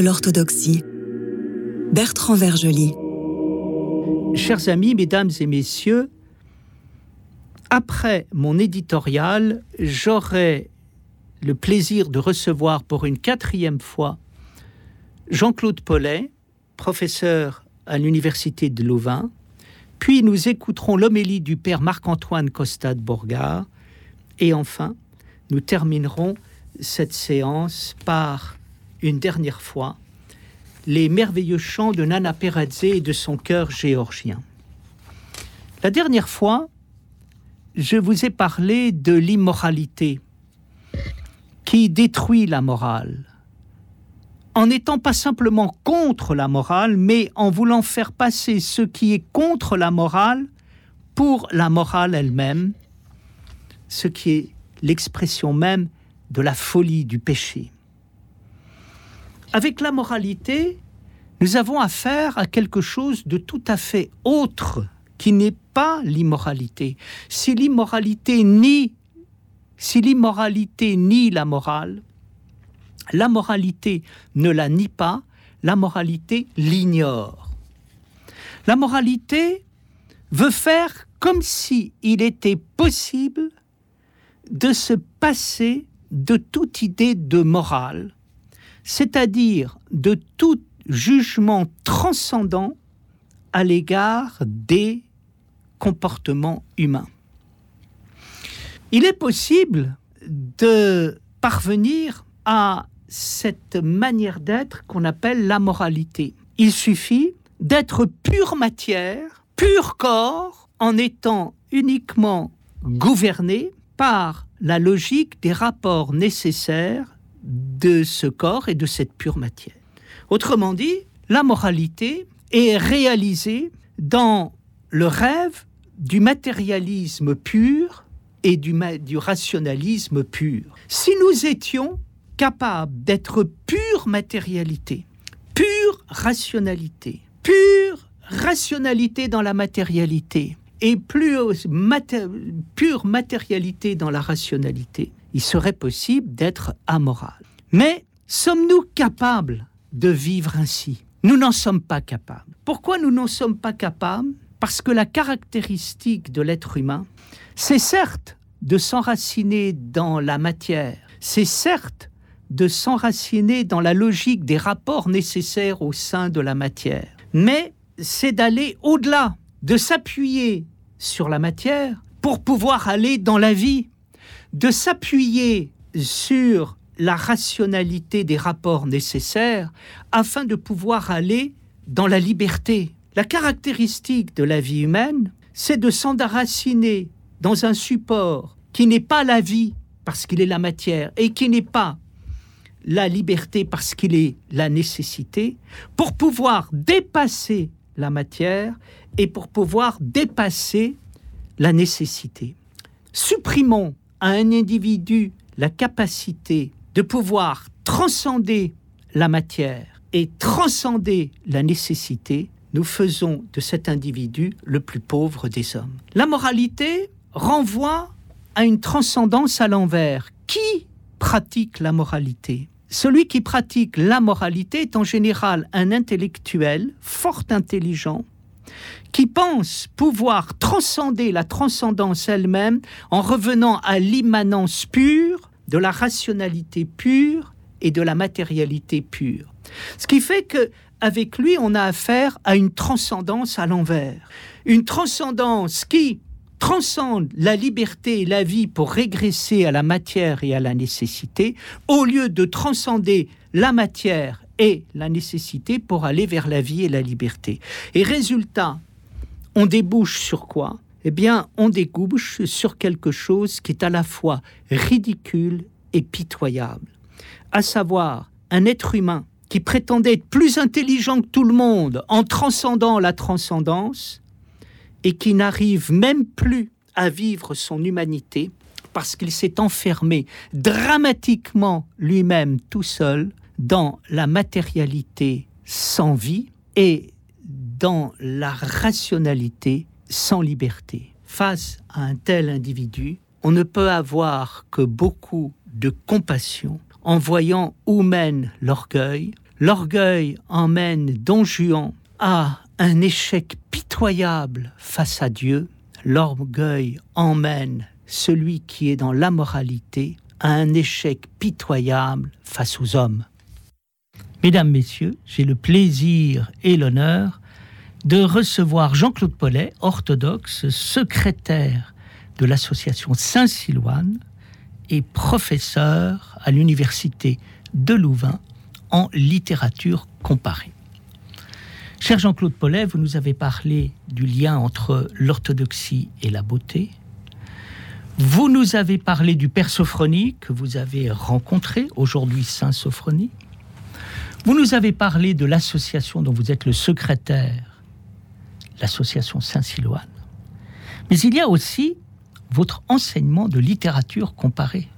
De l'orthodoxie. Bertrand Vergely. Chers amis, mesdames et messieurs, après mon éditorial, j'aurai le plaisir de recevoir pour une quatrième fois Jean-Claude Paulet, professeur à l'Université de Louvain, puis nous écouterons l'homélie du père Marc-Antoine Costa de Bourgard, et enfin, nous terminerons cette séance par une dernière fois les merveilleux chants de Nana Peradze et de son cœur géorgien. La dernière fois, je vous ai parlé de l'immoralité qui détruit la morale, en n'étant pas simplement contre la morale, mais en voulant faire passer ce qui est contre la morale pour la morale elle-même, ce qui est l'expression même de la folie du péché. Avec la moralité, nous avons affaire à quelque chose de tout à fait autre qui n'est pas l'immoralité. Si l'immoralité nie, si l'immoralité nie la morale, la moralité ne la nie pas, la moralité l'ignore. La moralité veut faire comme si il était possible de se passer de toute idée de morale, c'est-à-dire de tout jugement transcendant à l'égard des comportements humains. Il est possible de parvenir à cette manière d'être qu'on appelle la moralité. Il suffit d'être pure matière, pur corps, en étant uniquement gouverné par la logique des rapports nécessaires de ce corps et de cette pure matière. Autrement dit, la moralité est réalisée dans le rêve du matérialisme pur et du, du rationalisme pur. Si nous étions capables d'être pure matérialité, pure rationalité, pure rationalité dans la matérialité et plus pure matérialité dans la rationalité, il serait possible d'être amoral. Mais sommes-nous capables de vivre ainsi? Nous n'en sommes pas capables. Pourquoi nous n'en sommes pas capables? Parce que la caractéristique de l'être humain, c'est certes de s'enraciner dans la matière, c'est certes de s'enraciner dans la logique des rapports nécessaires au sein de la matière, mais c'est d'aller au-delà, de s'appuyer sur la matière pour pouvoir aller dans la vie, de s'appuyer sur la rationalité des rapports nécessaires afin de pouvoir aller dans la liberté. La caractéristique de la vie humaine, c'est de s'enraciner dans un support qui n'est pas la vie parce qu'il est la matière et qui n'est pas la liberté parce qu'il est la nécessité, pour pouvoir dépasser la matière et pour pouvoir dépasser la nécessité. Supprimons à un individu la capacité de pouvoir transcender la matière et transcender la nécessité, nous faisons de cet individu le plus pauvre des hommes. La moralité renvoie à une transcendance à l'envers. Qui pratique la moralité? Celui qui pratique la moralité est en général un intellectuel fort intelligent qui pense pouvoir transcender la transcendance elle-même en revenant à l'immanence pure de la rationalité pure et de la matérialité pure. Ce qui fait que avec lui, on a affaire à une transcendance à l'envers. Une transcendance qui transcende la liberté et la vie pour régresser à la matière et à la nécessité, au lieu de transcender la matière et la nécessité pour aller vers la vie et la liberté. Et résultat, on débouche sur quoi? Eh bien, on débouche sur quelque chose qui est à la fois ridicule et pitoyable, à savoir un être humain qui prétendait être plus intelligent que tout le monde en transcendant la transcendance et qui n'arrive même plus à vivre son humanité parce qu'il s'est enfermé dramatiquement lui-même tout seul dans la matérialité sans vie et dans la rationalité sans liberté. Face à un tel individu, on ne peut avoir que beaucoup de compassion, en voyant où mène l'orgueil. L'orgueil emmène Don Juan à un échec pitoyable face à Dieu. L'orgueil emmène celui qui est dans la moralité à un échec pitoyable face aux hommes. Mesdames, Messieurs, j'ai le plaisir et l'honneur de recevoir Jean-Claude Paulet, orthodoxe, secrétaire de l'association Saint-Silouane et professeur à l'université de Louvain en littérature comparée. Cher Jean-Claude Paulet, vous nous avez parlé du lien entre l'orthodoxie et la beauté. Vous nous avez parlé du Père Sophronie que vous avez rencontré, aujourd'hui Saint Sophronie. Vous nous avez parlé de l'association dont vous êtes le secrétaire, l'association Saint-Siloane. Mais il y a aussi votre enseignement de littérature comparée.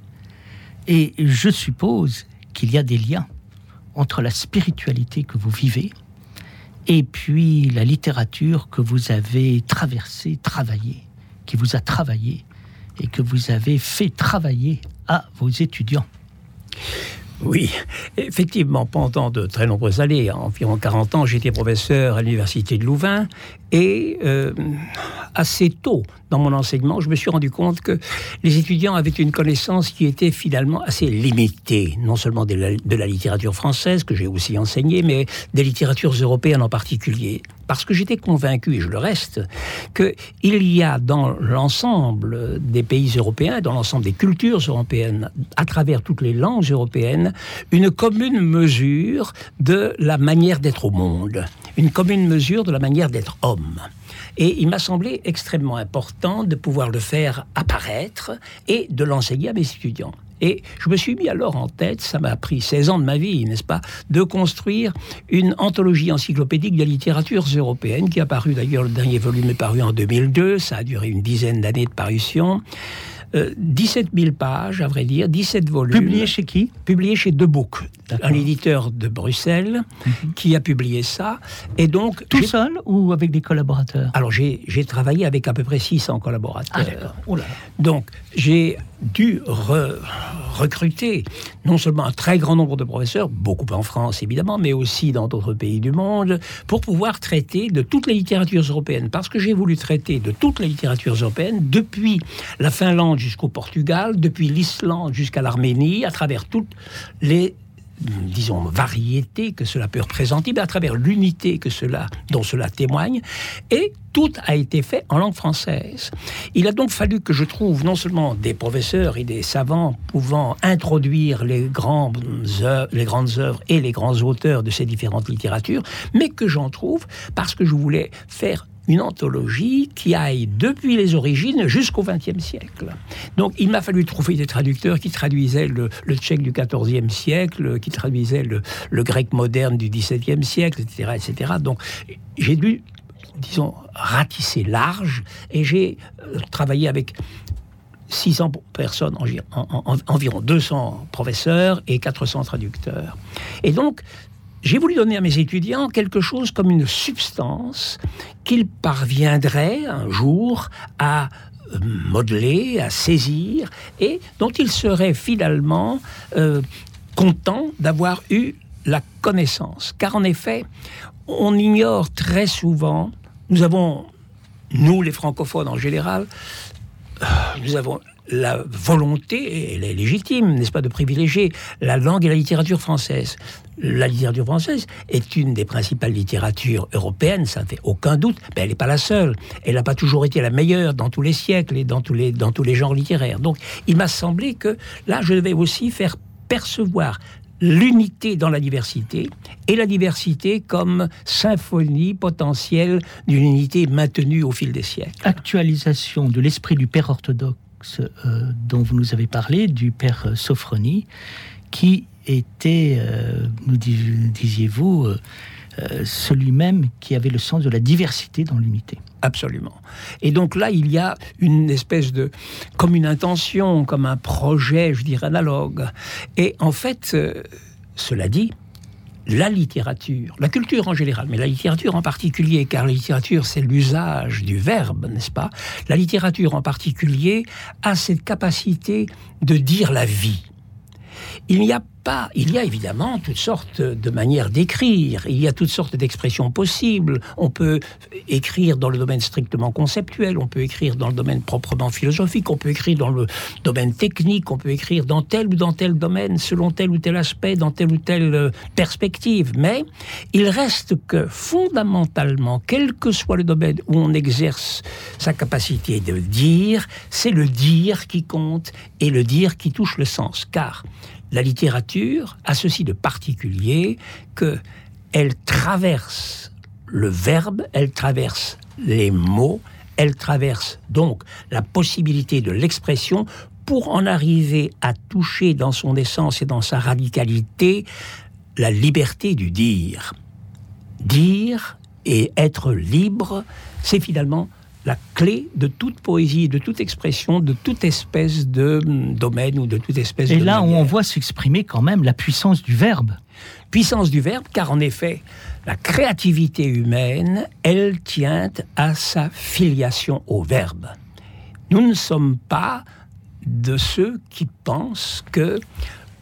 Et je suppose qu'il y a des liens entre la spiritualité que vous vivez et puis la littérature que vous avez traversée, travaillée, qui vous a travaillé et que vous avez fait travailler à vos étudiants. Oui, effectivement, pendant de très nombreuses années, environ 40 ans, j'étais professeur à l'université de Louvain et euh, assez tôt dans mon enseignement, je me suis rendu compte que les étudiants avaient une connaissance qui était finalement assez limitée, non seulement de la, de la littérature française, que j'ai aussi enseignée, mais des littératures européennes en particulier. Parce que j'étais convaincu, et je le reste, qu'il y a dans l'ensemble des pays européens, dans l'ensemble des cultures européennes, à travers toutes les langues européennes, une commune mesure de la manière d'être au monde, une commune mesure de la manière d'être homme. Et il m'a semblé extrêmement important de pouvoir le faire apparaître et de l'enseigner à mes étudiants. Et je me suis mis alors en tête, ça m'a pris 16 ans de ma vie, n'est-ce pas, de construire une anthologie encyclopédique de littératures européennes qui a paru d'ailleurs, le dernier volume est paru en 2002, ça a duré une dizaine d'années de parution. 17 euh, 000 pages, à vrai dire, 17 volumes. Publié chez qui? Publié chez Debook, un éditeur de Bruxelles mhm. qui a publié ça. Et donc tout seul ou avec des collaborateurs? Alors j'ai travaillé avec à peu près 600 collaborateurs. Ah, oh donc j'ai dû recruter non seulement un très grand nombre de professeurs, beaucoup en France évidemment, mais aussi dans d'autres pays du monde, pour pouvoir traiter de toutes les littératures européennes. Parce que j'ai voulu traiter de toutes les littératures européennes, depuis la Finlande jusqu'au Portugal, depuis l'Islande jusqu'à l'Arménie, à travers toutes les disons, que cela peut représenter, mais à travers l'unité que cela, dont cela témoigne, et tout a été fait en langue française. Il a donc fallu que je trouve non seulement des professeurs et des savants pouvant introduire les grandes œuvres et les grands auteurs de ces différentes littératures, mais que j'en trouve parce que je voulais faire une anthologie qui aille depuis les origines jusqu'au XXe siècle. Donc il m'a fallu trouver des traducteurs qui traduisaient le, tchèque du XIVe siècle, qui traduisaient le, grec moderne du XVIIe siècle, etc. etc. Donc j'ai dû, disons, ratisser large et j'ai euh, travaillé avec 600 personnes, environ 200 professeurs et 400 traducteurs. Et donc, j'ai voulu donner à mes étudiants quelque chose comme une substance qu'ils parviendraient un jour à euh, modeler, à saisir, et dont ils seraient finalement euh, contents d'avoir eu la connaissance. Car en effet, on ignore très souvent, nous avons, nous les francophones en général, nous avons la volonté, elle est légitime, n'est-ce pas, de privilégier la langue et la littérature française. La littérature française est une des principales littératures européennes, ça ne fait aucun doute, mais elle n'est pas la seule. Elle n'a pas toujours été la meilleure dans tous les siècles et dans tous les, dans tous les genres littéraires. Donc il m'a semblé que là, je devais aussi faire percevoir l'unité dans la diversité et la diversité comme symphonie potentielle d'une unité maintenue au fil des siècles. Actualisation de l'esprit du Père orthodoxe euh, dont vous nous avez parlé, du père Sophronie, qui était, euh, nous disiez-vous, euh, celui même qui avait le sens de la diversité dans l'unité. Absolument. Et donc là, il y a une espèce de, comme une intention, comme un projet, je dirais, analogue. Et en fait, cela dit, la littérature, la culture en général, mais la littérature en particulier, car la littérature c'est l'usage du verbe, n'est-ce pas? La littérature en particulier a cette capacité de dire la vie. Il n'y a pas. Il y a évidemment toutes sortes de manières d'écrire. Il y a toutes sortes d'expressions possibles. On peut écrire dans le domaine strictement conceptuel. On peut écrire dans le domaine proprement philosophique. On peut écrire dans le domaine technique. On peut écrire dans tel ou dans tel domaine, selon tel ou tel aspect, dans telle ou telle euh, perspective. Mais il reste que fondamentalement, quel que soit le domaine où on exerce sa capacité de dire, c'est le dire qui compte et le dire qui touche le sens. Car la littérature a ceci de particulier que elle traverse le verbe, elle traverse les mots, elle traverse donc la possibilité de l'expression pour en arriver à toucher dans son essence et dans sa radicalité la liberté du dire. Dire et être libre, c'est finalement la clé de toute poésie, de toute expression, de toute espèce de hum, domaine ou de toute espèce Et de. là où manière. on voit s'exprimer quand même la puissance du verbe. Puissance du verbe, car en effet, la créativité humaine, elle tient à sa filiation au verbe. Nous ne sommes pas de ceux qui pensent que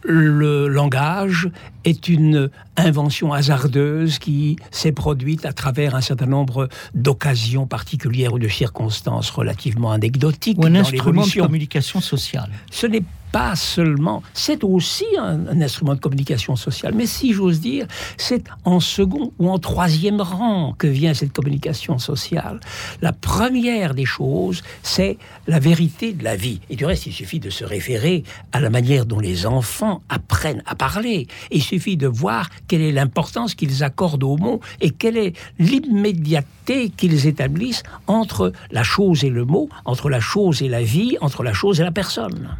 le langage est une invention hasardeuse qui s'est produite à travers un certain nombre d'occasions particulières ou de circonstances relativement anecdotiques Ou un dans instrument de communication sociale. Ce n'est pas seulement, c'est aussi un, un instrument de communication sociale, mais si j'ose dire, c'est en second ou en troisième rang que vient cette communication sociale. La première des choses, c'est la vérité de la vie. Et du reste, il suffit de se référer à la manière dont les enfants apprennent à parler. Il suffit de voir quelle est l'importance qu'ils accordent aux mots et quelle est l'immédiateté qu'ils établissent entre la chose et le mot, entre la chose et la vie, entre la chose et la personne.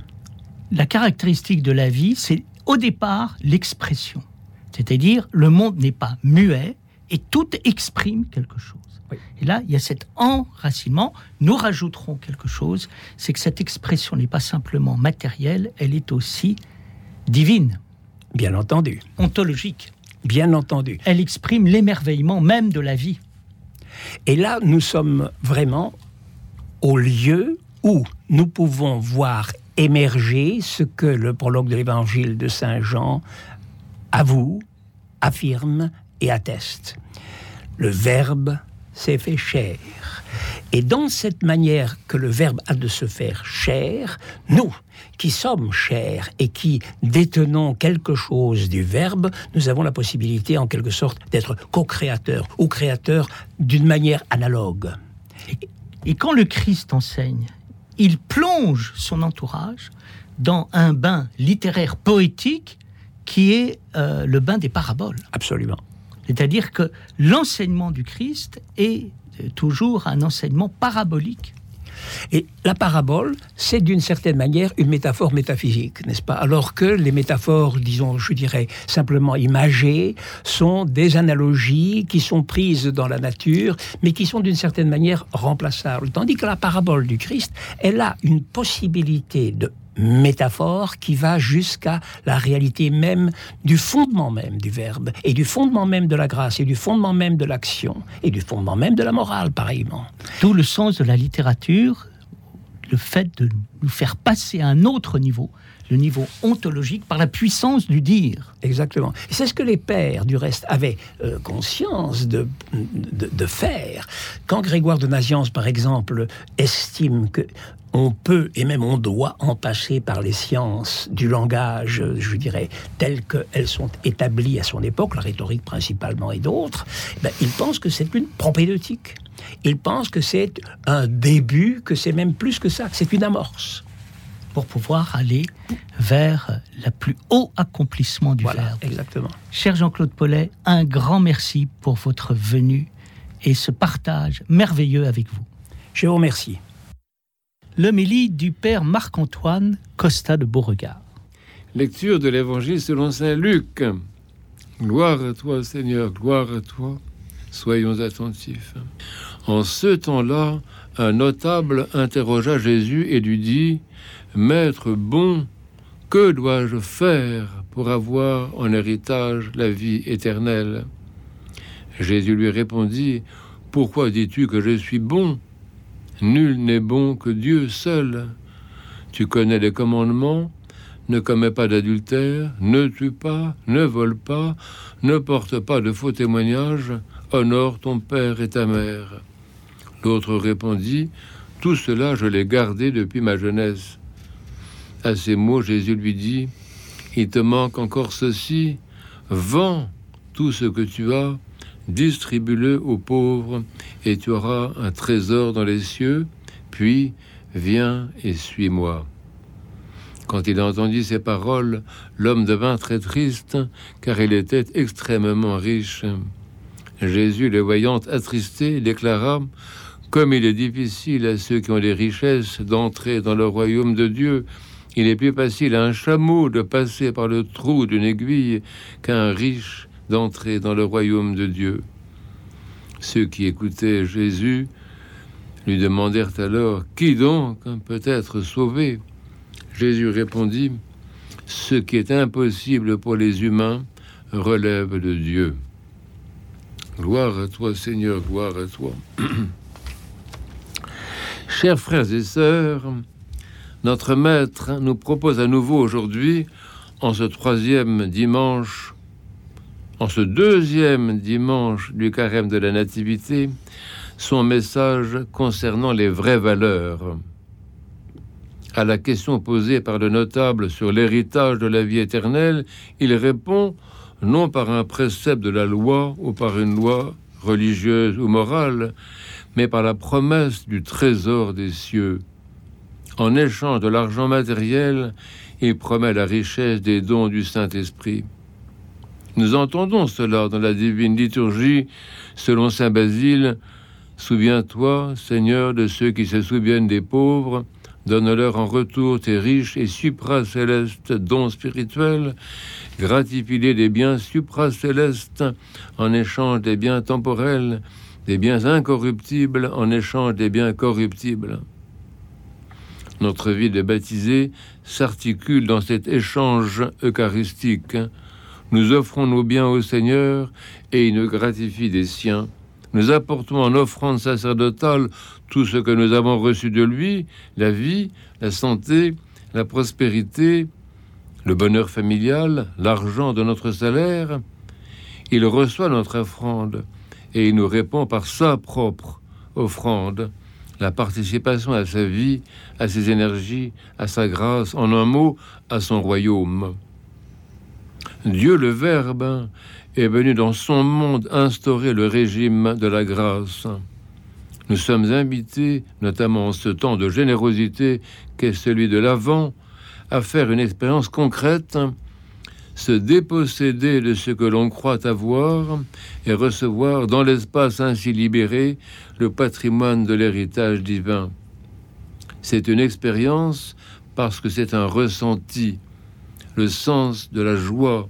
La caractéristique de la vie, c'est au départ l'expression. C'est-à-dire, le monde n'est pas muet et tout exprime quelque chose. Oui. Et là, il y a cet enracinement. Nous rajouterons quelque chose, c'est que cette expression n'est pas simplement matérielle, elle est aussi divine, Bien entendu, ontologique. bien entendu. Elle exprime l'émerveillement même de la vie. Et là, nous sommes vraiment au lieu où nous pouvons voir émerger ce que le prologue de l'évangile de Saint Jean avoue, affirme et atteste. Le Verbe s'est fait chair. Et dans cette manière que le Verbe a de se faire chair, nous, qui sommes chairs et qui détenons quelque chose du Verbe, nous avons la possibilité, en quelque sorte, d'être co-créateurs ou créateurs d'une manière analogue. Et quand le Christ enseigne, il plonge son entourage dans un bain littéraire poétique qui est euh, le bain des paraboles. Absolument. C'est-à-dire que l'enseignement du Christ est euh, toujours un enseignement parabolique. Et la parabole, c'est d'une certaine manière une métaphore métaphysique, n'est-ce pas? Alors que les métaphores, disons, je dirais, simplement imagées, sont des analogies qui sont prises dans la nature, mais qui sont d'une certaine manière remplaçables. Tandis que la parabole du Christ, elle a une possibilité de métaphore qui va jusqu'à la réalité même du fondement même du verbe et du fondement même de la grâce et du fondement même de l'action et du fondement même de la morale pareillement. Tout le sens de la littérature, le fait de nous faire passer à un autre niveau, le niveau ontologique, par la puissance du dire. Exactement. C'est ce que les pères, du reste, avaient euh, conscience de, faire. Quand Grégoire de Naziance, par exemple, estime que on peut et même on doit en passer par les sciences du langage, je dirais, telles qu'elles sont établies à son époque, la rhétorique principalement et d'autres, ben, il pense que c'est une propédeutique. Il pense que c'est un début, que c'est même plus que ça, que c'est une amorce. Pour pouvoir aller vers le plus haut accomplissement du Voilà, verbe. exactement. Cher Jean-Claude Paulet, un grand merci pour votre venue et ce partage merveilleux avec vous. Je vous remercie. L'homélie du père Marc-Antoine Costa de Beauregard. Lecture de l'Évangile selon Saint Luc. Gloire à toi, Seigneur, gloire à toi. Soyons attentifs. En ce temps-là, un notable interrogea Jésus et lui dit Maître bon, que dois-je faire pour avoir en héritage la vie éternelle? Jésus lui répondit Pourquoi dis-tu que je suis bon? Nul n'est bon que Dieu seul. Tu connais les commandements ne commets pas d'adultère, ne tue pas, ne vole pas, ne porte pas de faux témoignages, honore ton père et ta mère. L'autre répondit, Tout cela je l'ai gardé depuis ma jeunesse. À ces mots, Jésus lui dit, Il te manque encore ceci, vends tout ce que tu as, distribue-le aux pauvres, et tu auras un trésor dans les cieux, puis viens et suis-moi. Quand il entendit ces paroles, l'homme devint très triste, car il était extrêmement riche. Jésus, le voyant attristé, déclara Comme il est difficile à ceux qui ont des richesses d'entrer dans le royaume de Dieu, il est plus facile à un chameau de passer par le trou d'une aiguille qu'à un riche d'entrer dans le royaume de Dieu. Ceux qui écoutaient Jésus lui demandèrent alors Qui donc peut être sauvé? Jésus répondit Ce qui est impossible pour les humains relève de Dieu. Gloire à toi, Seigneur, gloire à toi. Chers frères et sœurs, notre Maître nous propose à nouveau aujourd'hui, en ce troisième dimanche, en ce deuxième dimanche du carême de la Nativité, son message concernant les vraies valeurs. À la question posée par le notable sur l'héritage de la vie éternelle, il répond non par un précepte de la loi ou par une loi religieuse ou morale, mais par la promesse du trésor des cieux. En échange de l'argent matériel, il promet la richesse des dons du Saint-Esprit. Nous entendons cela dans la divine liturgie selon Saint Basile. Souviens-toi, Seigneur, de ceux qui se souviennent des pauvres, donne-leur en retour tes riches et supracélestes dons spirituels, gratifie-les des biens supracélestes en échange des biens temporels, des biens incorruptibles en échange des biens corruptibles. Notre vie de baptisé s'articule dans cet échange eucharistique. Nous offrons nos biens au Seigneur et il nous gratifie des siens. Nous apportons en offrande sacerdotale tout ce que nous avons reçu de lui, la vie, la santé, la prospérité, le bonheur familial, l'argent de notre salaire. Il reçoit notre offrande et il nous répond par sa propre offrande la participation à sa vie, à ses énergies, à sa grâce, en un mot, à son royaume. Dieu le Verbe est venu dans son monde instaurer le régime de la grâce. Nous sommes invités, notamment en ce temps de générosité qu'est celui de l'Avent, à faire une expérience concrète se déposséder de ce que l'on croit avoir et recevoir dans l'espace ainsi libéré le patrimoine de l'héritage divin. C'est une expérience parce que c'est un ressenti, le sens de la joie,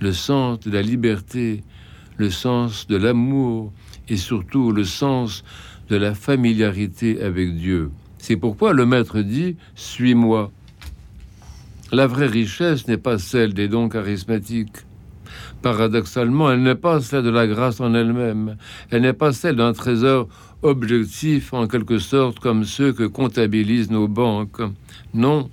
le sens de la liberté, le sens de l'amour et surtout le sens de la familiarité avec Dieu. C'est pourquoi le Maître dit ⁇ Suis-moi ⁇ la vraie richesse n'est pas celle des dons charismatiques. Paradoxalement, elle n'est pas celle de la grâce en elle-même. Elle n'est pas celle d'un trésor objectif, en quelque sorte, comme ceux que comptabilisent nos banques. Non,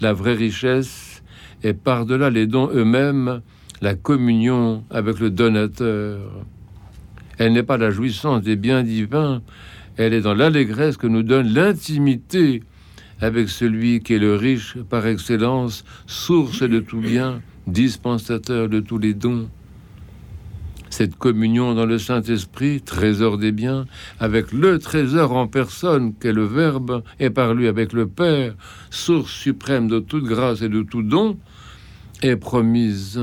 la vraie richesse est par-delà les dons eux-mêmes, la communion avec le donateur. Elle n'est pas la jouissance des biens divins, elle est dans l'allégresse que nous donne l'intimité avec celui qui est le riche par excellence, source de tout bien, dispensateur de tous les dons. Cette communion dans le Saint-Esprit, trésor des biens, avec le trésor en personne qu'est le Verbe, et par lui avec le Père, source suprême de toute grâce et de tout don, est promise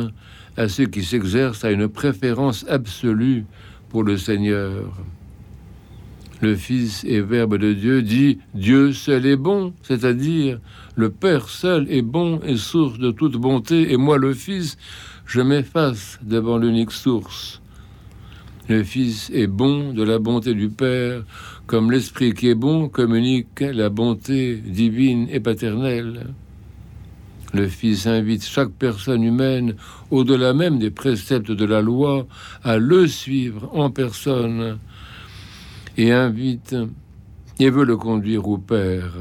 à ceux qui s'exercent à une préférence absolue pour le Seigneur le Fils et Verbe de Dieu, dit Dieu seul est bon, c'est-à-dire le Père seul est bon et source de toute bonté, et moi le Fils, je m'efface devant l'unique source. Le Fils est bon de la bonté du Père, comme l'Esprit qui est bon communique la bonté divine et paternelle. Le Fils invite chaque personne humaine, au-delà même des préceptes de la loi, à le suivre en personne et invite et veut le conduire au Père.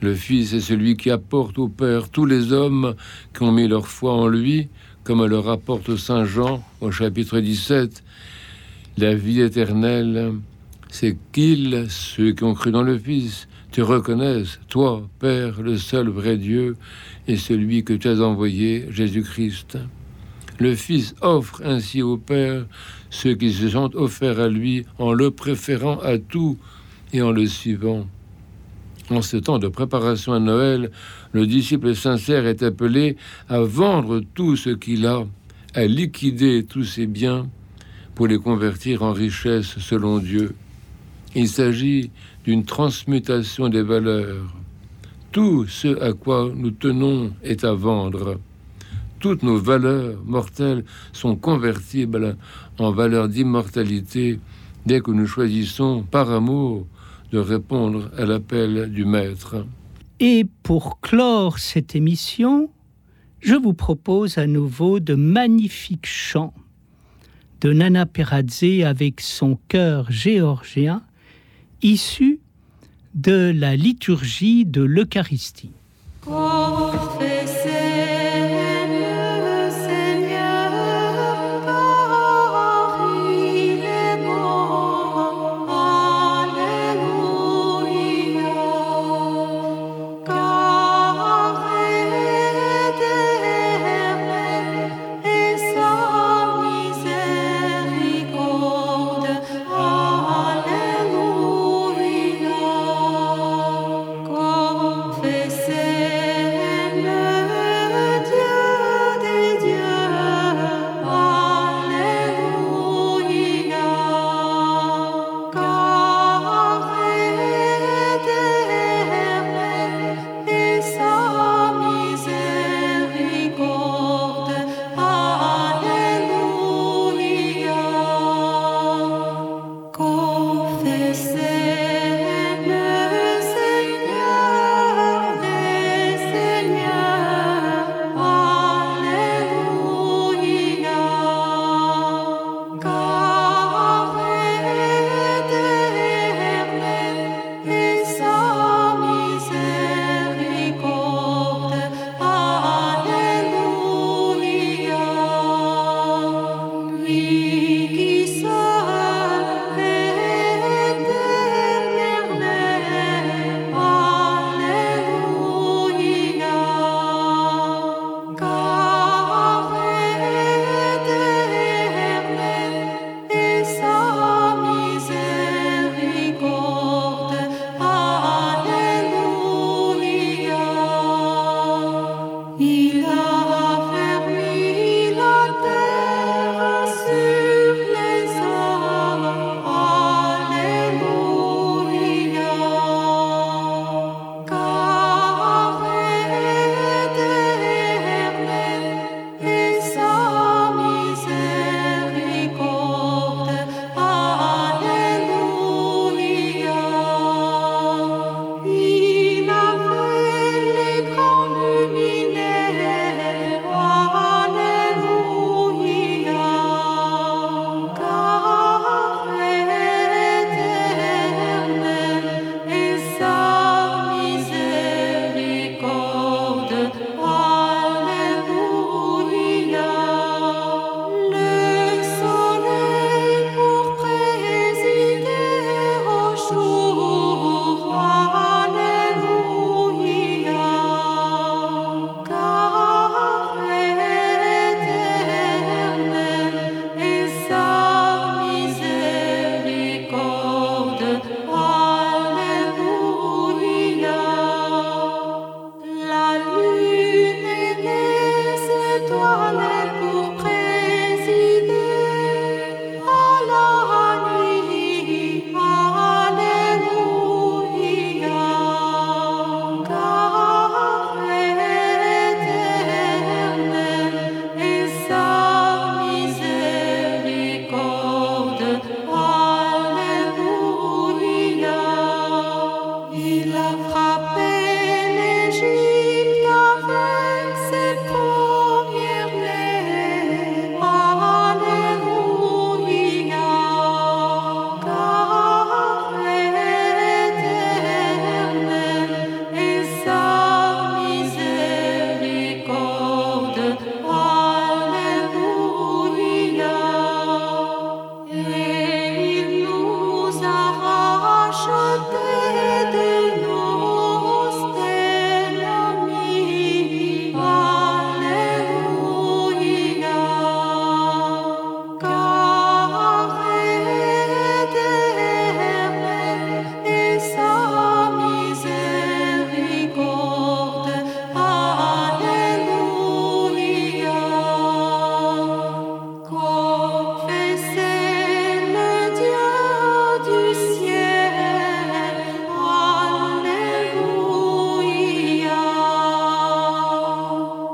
Le Fils est celui qui apporte au Père tous les hommes qui ont mis leur foi en lui, comme le rapporte Saint Jean au chapitre 17. La vie éternelle, c'est qu'ils, ceux qui ont cru dans le Fils, te reconnaissent, toi, Père, le seul vrai Dieu, et celui que tu as envoyé, Jésus-Christ. Le Fils offre ainsi au Père ceux qui se sont offerts à lui en le préférant à tout et en le suivant. En ce temps de préparation à Noël, le disciple sincère est appelé à vendre tout ce qu'il a, à liquider tous ses biens pour les convertir en richesses selon Dieu. Il s'agit d'une transmutation des valeurs. Tout ce à quoi nous tenons est à vendre. Toutes nos valeurs mortelles sont convertibles en valeurs d'immortalité dès que nous choisissons par amour de répondre à l'appel du Maître. Et pour clore cette émission, je vous propose à nouveau de magnifiques chants de Nana Peradze avec son chœur géorgien issu de la liturgie de l'Eucharistie.